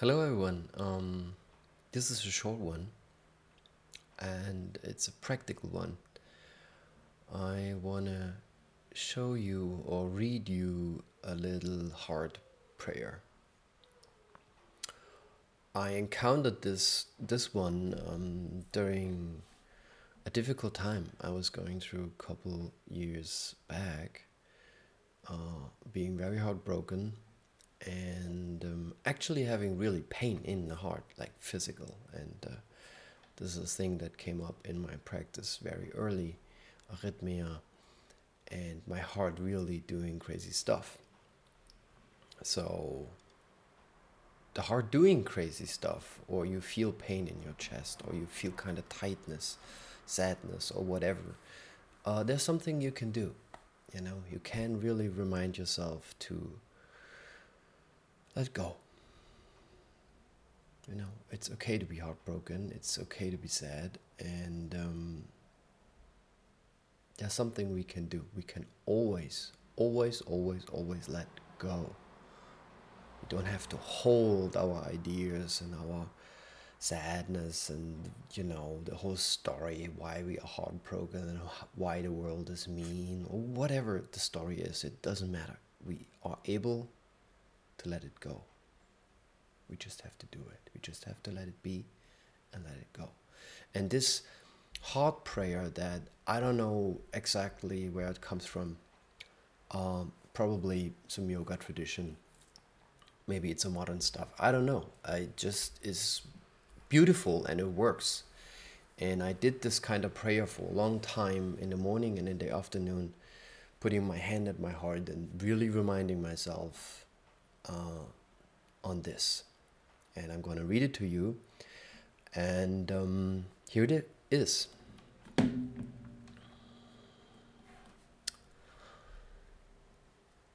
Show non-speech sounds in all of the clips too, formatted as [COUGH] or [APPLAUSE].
Hello, everyone. Um, this is a short one, and it's a practical one. I want to show you or read you a little heart prayer. I encountered this this one um, during a difficult time I was going through a couple years back, uh, being very heartbroken and um, actually having really pain in the heart, like physical. And uh, this is a thing that came up in my practice very early, arrhythmia, and my heart really doing crazy stuff. So, the heart doing crazy stuff, or you feel pain in your chest, or you feel kind of tightness, sadness, or whatever, uh, there's something you can do. You know, you can really remind yourself to let go. You know, it's okay to be heartbroken. It's okay to be sad, and um, there's something we can do. We can always, always, always, always let go. We don't have to hold our ideas and our sadness and you know the whole story why we are heartbroken and why the world is mean or whatever the story is it doesn't matter we are able to let it go. We just have to do it. We just have to let it be and let it go. And this heart prayer that I don't know exactly where it comes from, um, probably some yoga tradition. Maybe it's a modern stuff. I don't know. I just is beautiful and it works. And I did this kind of prayer for a long time in the morning and in the afternoon, putting my hand at my heart and really reminding myself uh, on this. And I'm going to read it to you. And um, here it is.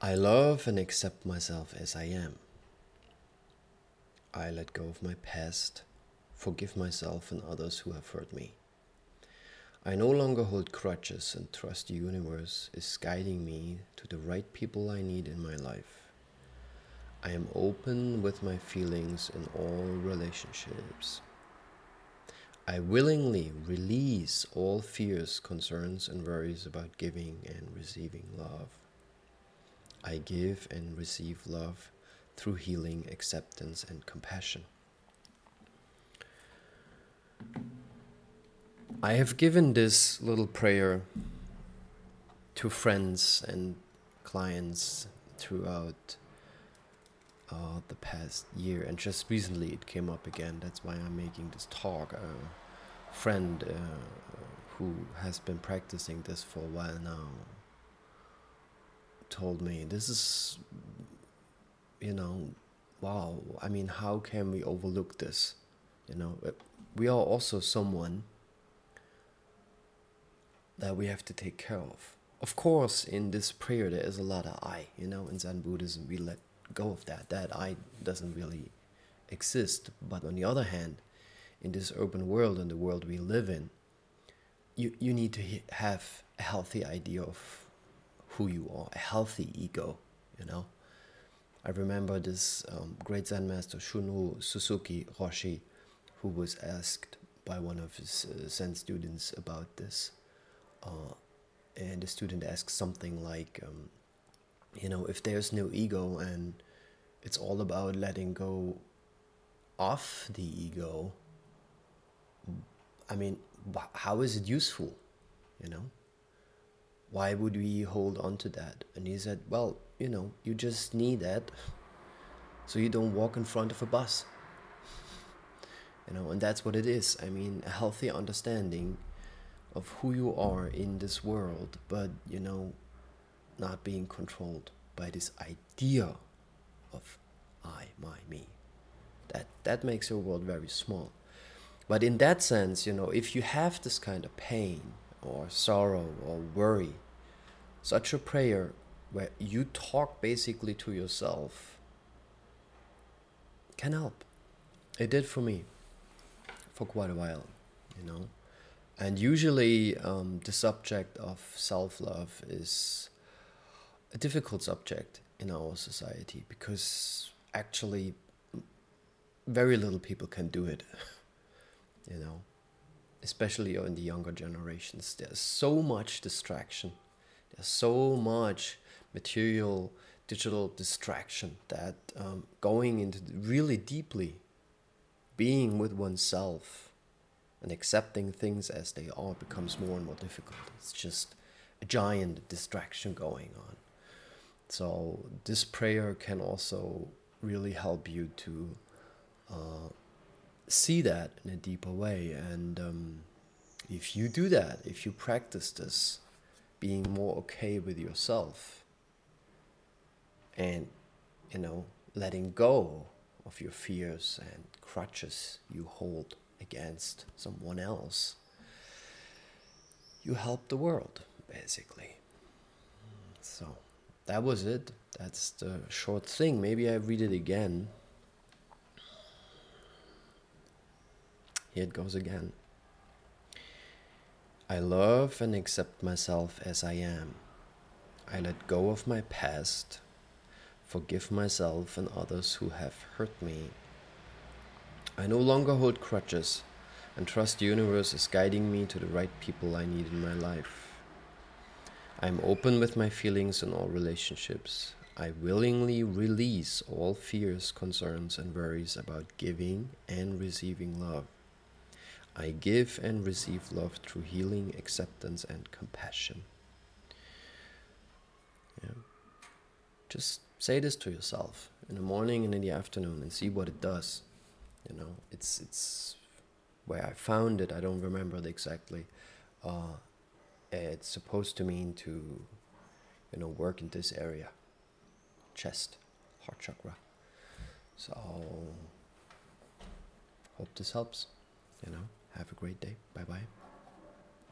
I love and accept myself as I am. I let go of my past, forgive myself and others who have hurt me. I no longer hold crutches and trust the universe is guiding me to the right people I need in my life. I am open with my feelings in all relationships. I willingly release all fears, concerns, and worries about giving and receiving love. I give and receive love through healing, acceptance, and compassion. I have given this little prayer to friends and clients throughout uh, the past year, and just recently it came up again. That's why I'm making this talk. A friend uh, who has been practicing this for a while now told me this is, you know, wow. I mean, how can we overlook this? You know, uh, we are also someone that we have to take care of. Of course, in this prayer, there is a lot of I. You know, in Zen Buddhism, we let go of that. That I doesn't really exist. But on the other hand, in this urban world and the world we live in, you, you need to have a healthy idea of who you are, a healthy ego, you know. I remember this um, great Zen master Shunryu Suzuki Roshi, who was asked by one of his uh, Zen students about this. Uh, and the student asked something like, um, you know, if there's no ego and it's all about letting go of the ego, I mean, how is it useful? You know? Why would we hold on to that? And he said, well, you know, you just need that so you don't walk in front of a bus. You know, and that's what it is. I mean, a healthy understanding of who you are in this world, but, you know, not being controlled by this idea of I, my, me. That, that makes your world very small. But in that sense, you know, if you have this kind of pain or sorrow or worry, such a prayer where you talk basically to yourself can help. It did for me for quite a while, you know. And usually, um, the subject of self love is a difficult subject in our society because actually very little people can do it. [LAUGHS] you know, especially in the younger generations. There's so much distraction. There's so much material, digital distraction that um, going into really deeply being with oneself and accepting things as they are becomes more and more difficult. It's just a giant distraction going on. So, this prayer can also really help you to uh, see that in a deeper way. And um, if you do that, if you practice this, being more okay with yourself and, you know, letting go of your fears and crutches you hold against someone else, you help the world, basically. So that was it. That's the short thing. Maybe I read it again. Here it goes again. I love and accept myself as I am. I let go of my past, forgive myself and others who have hurt me. I no longer hold crutches and trust the universe is guiding me to the right people I need in my life. I'm open with my feelings in all relationships. I willingly release all fears, concerns, and worries about giving and receiving love. I give and receive love through healing, acceptance, and compassion. Yeah. Just say this to yourself in the morning and in the afternoon and see what it does. You know, it's it's where I found it. I don't remember it exactly. Uh, it's supposed to mean to, you know, work in this area, chest, heart chakra. So, hope this helps. You know, have a great day. Bye bye.